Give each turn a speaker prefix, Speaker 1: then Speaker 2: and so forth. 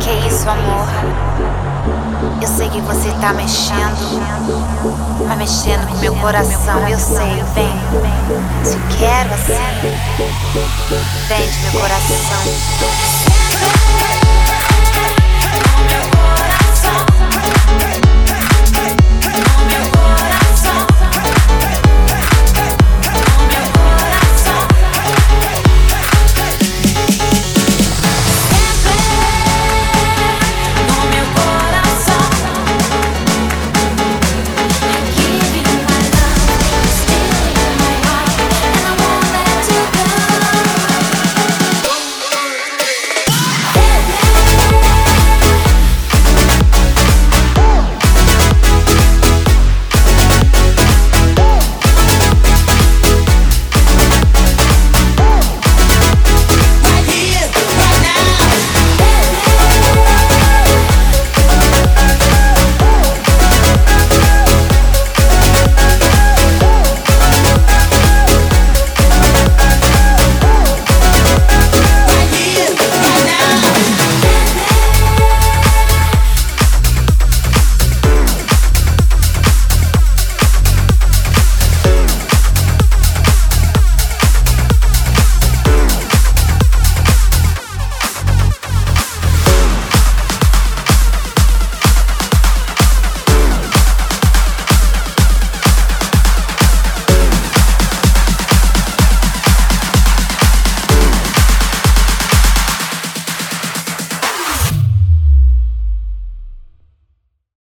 Speaker 1: que é isso, amor? Eu sei que você tá mexendo, tá mexendo com meu coração, eu sei, vem. Se quero assim, vem de meu coração.